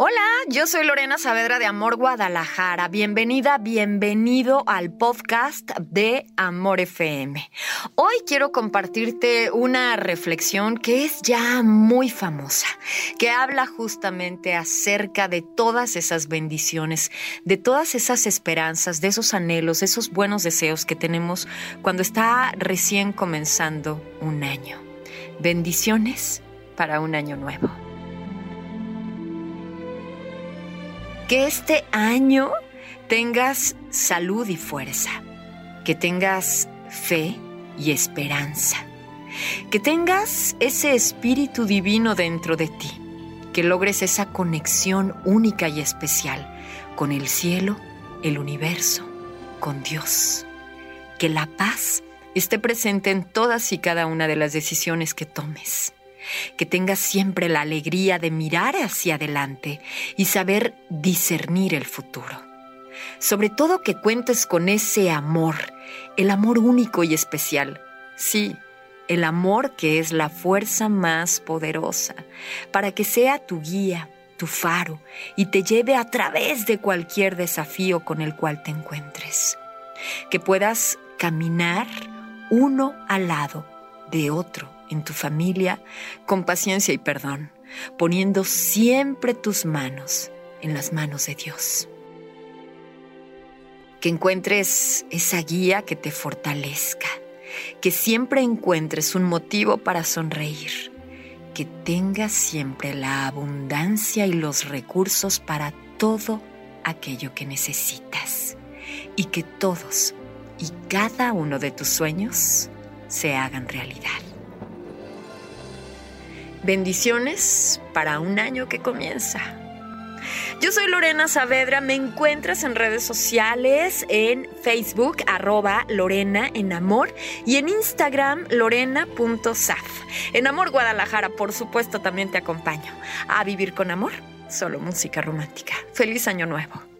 Hola, yo soy Lorena Saavedra de Amor Guadalajara. Bienvenida, bienvenido al podcast de Amor FM. Hoy quiero compartirte una reflexión que es ya muy famosa, que habla justamente acerca de todas esas bendiciones, de todas esas esperanzas, de esos anhelos, de esos buenos deseos que tenemos cuando está recién comenzando un año. Bendiciones para un año nuevo. Que este año tengas salud y fuerza, que tengas fe y esperanza, que tengas ese espíritu divino dentro de ti, que logres esa conexión única y especial con el cielo, el universo, con Dios, que la paz esté presente en todas y cada una de las decisiones que tomes que tengas siempre la alegría de mirar hacia adelante y saber discernir el futuro. Sobre todo que cuentes con ese amor, el amor único y especial. Sí, el amor que es la fuerza más poderosa, para que sea tu guía, tu faro, y te lleve a través de cualquier desafío con el cual te encuentres. Que puedas caminar uno al lado de otro en tu familia con paciencia y perdón, poniendo siempre tus manos en las manos de Dios. Que encuentres esa guía que te fortalezca, que siempre encuentres un motivo para sonreír, que tengas siempre la abundancia y los recursos para todo aquello que necesitas y que todos y cada uno de tus sueños se hagan realidad. Bendiciones para un año que comienza. Yo soy Lorena Saavedra, me encuentras en redes sociales, en Facebook, arroba Lorena en Amor y en Instagram, lorena.saf. En Amor Guadalajara, por supuesto, también te acompaño a vivir con amor, solo música romántica. Feliz año nuevo.